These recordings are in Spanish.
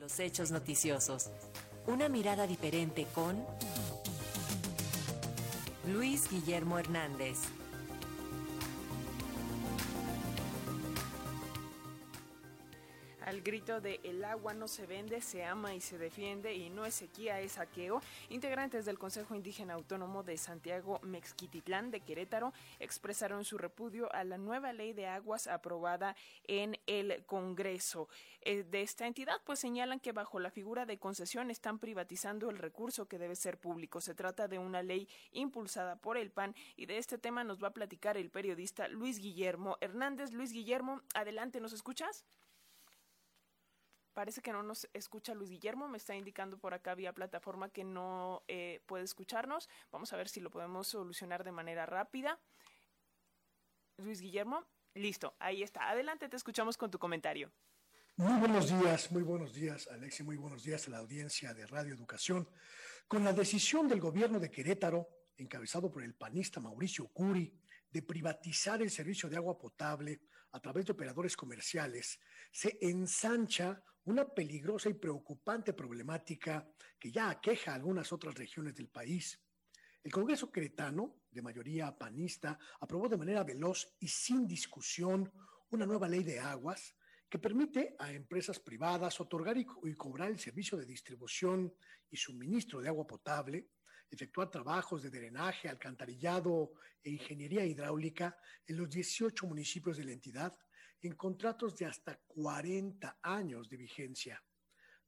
Los hechos noticiosos. Una mirada diferente con Luis Guillermo Hernández. Al grito de el agua no se vende, se ama y se defiende y no es sequía, es saqueo, integrantes del Consejo Indígena Autónomo de Santiago Mexquititlán de Querétaro expresaron su repudio a la nueva ley de aguas aprobada en el Congreso eh, de esta entidad, pues señalan que bajo la figura de concesión están privatizando el recurso que debe ser público. Se trata de una ley impulsada por el PAN y de este tema nos va a platicar el periodista Luis Guillermo Hernández. Luis Guillermo, adelante, ¿nos escuchas? Parece que no nos escucha Luis Guillermo, me está indicando por acá vía plataforma que no eh, puede escucharnos. Vamos a ver si lo podemos solucionar de manera rápida. Luis Guillermo, listo, ahí está. Adelante, te escuchamos con tu comentario. Muy buenos días, muy buenos días, Alexi, muy buenos días a la audiencia de Radio Educación. Con la decisión del gobierno de Querétaro, encabezado por el panista Mauricio Curi, de privatizar el servicio de agua potable a través de operadores comerciales, se ensancha una peligrosa y preocupante problemática que ya aqueja a algunas otras regiones del país. El Congreso queretano, de mayoría panista, aprobó de manera veloz y sin discusión una nueva ley de aguas que permite a empresas privadas otorgar y, cobrar el servicio de distribución y suministro de agua potable, efectuar trabajos de drenaje, alcantarillado e ingeniería hidráulica en los 18 municipios de la entidad en contratos de hasta 40 años de vigencia.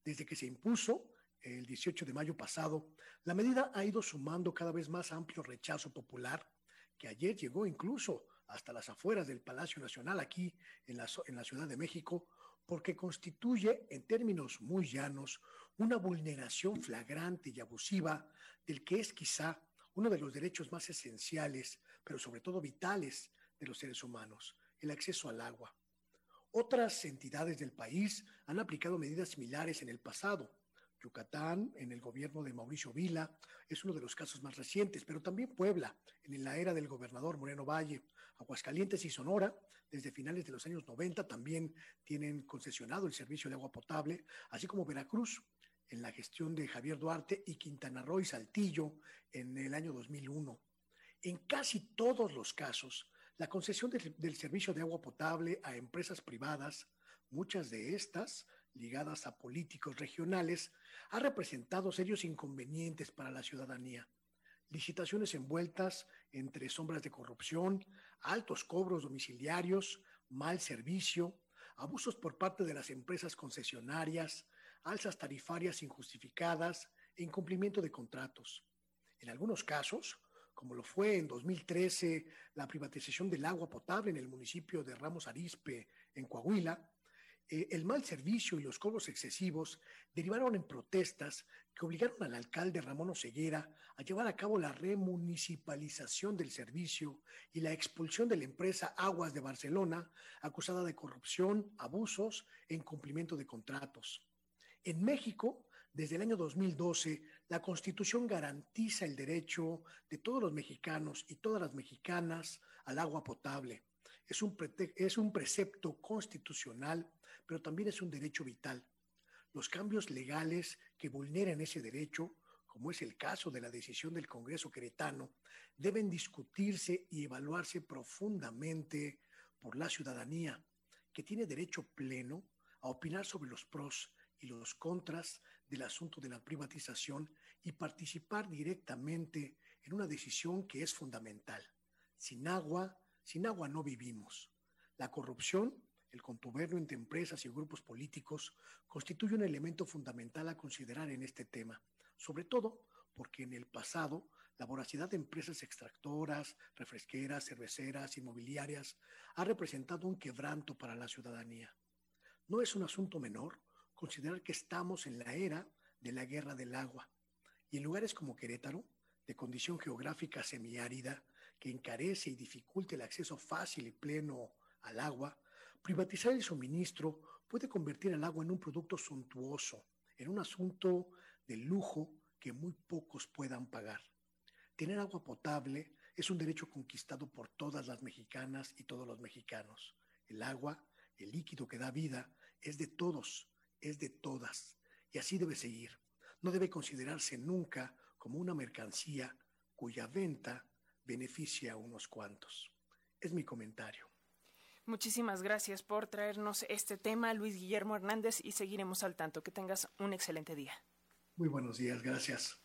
Desde que se impuso el 18 de mayo pasado, la medida ha ido sumando cada vez más amplio rechazo popular, que ayer llegó incluso hasta las afueras del Palacio Nacional aquí en la, Ciudad de México, porque constituye, en términos muy llanos, una vulneración flagrante y abusiva del que es quizá uno de los derechos más esenciales, pero sobre todo vitales de los seres humanos, el acceso al agua. Otras entidades del país han aplicado medidas similares en el pasado. Yucatán, en el gobierno de Mauricio Vila, es uno de los casos más recientes, pero también Puebla, en la era del gobernador Moreno Valle, Aguascalientes y Sonora, desde finales de los años 90 también tienen concesionado el servicio de agua potable, así como Veracruz, en la gestión de Javier Duarte y Quintana Roo y Saltillo en el año 2001. En casi todos los casos, la concesión del, servicio de agua potable a empresas privadas, muchas de estas ligadas a políticos regionales, ha representado serios inconvenientes para la ciudadanía. Licitaciones envueltas entre sombras de corrupción, altos cobros domiciliarios, mal servicio, abusos por parte de las empresas concesionarias, alzas tarifarias injustificadas e incumplimiento de contratos. En algunos casos, como lo fue en 2013 la privatización del agua potable en el municipio de Ramos Arizpe, en Coahuila, eh, el mal servicio y los cobros excesivos derivaron en protestas que obligaron al alcalde Ramón Oseguera a llevar a cabo la remunicipalización del servicio y la expulsión de la empresa Aguas de Barcelona, acusada de corrupción, abusos e incumplimiento de contratos. En México, desde el año 2012, la Constitución garantiza el derecho de todos los mexicanos y todas las mexicanas al agua potable. Es un, es un precepto constitucional, pero también es un derecho vital. Los cambios legales que vulneren ese derecho, como es el caso de la decisión del Congreso queretano, deben discutirse y evaluarse profundamente por la ciudadanía, que tiene derecho pleno a opinar sobre los pros y los contras del asunto de la privatización y participar directamente en una decisión que es fundamental. Sin agua, sin agua no vivimos. La corrupción, el contubernio entre empresas y grupos políticos constituye un elemento fundamental a considerar en este tema, sobre todo porque en el pasado la voracidad de empresas extractoras, refresqueras, cerveceras, inmobiliarias ha representado un quebranto para la ciudadanía. No es un asunto menor considerar que estamos en la era de la guerra del agua y en lugares como Querétaro, de condición geográfica semiárida, que encarece y dificulta el acceso fácil y pleno al agua, privatizar el suministro puede convertir el agua en un producto suntuoso, en un asunto de lujo que muy pocos puedan pagar. Tener agua potable es un derecho conquistado por todas las mexicanas y todos los mexicanos. El agua, el líquido que da vida, es de todos es de todas. y así debe seguir. No debe considerarse nunca como una mercancía cuya venta beneficia a unos cuantos. Es mi comentario. Muchísimas gracias por traernos este tema, Luis Guillermo Hernández, y seguiremos al tanto. Que tengas un excelente día. Muy buenos días, gracias.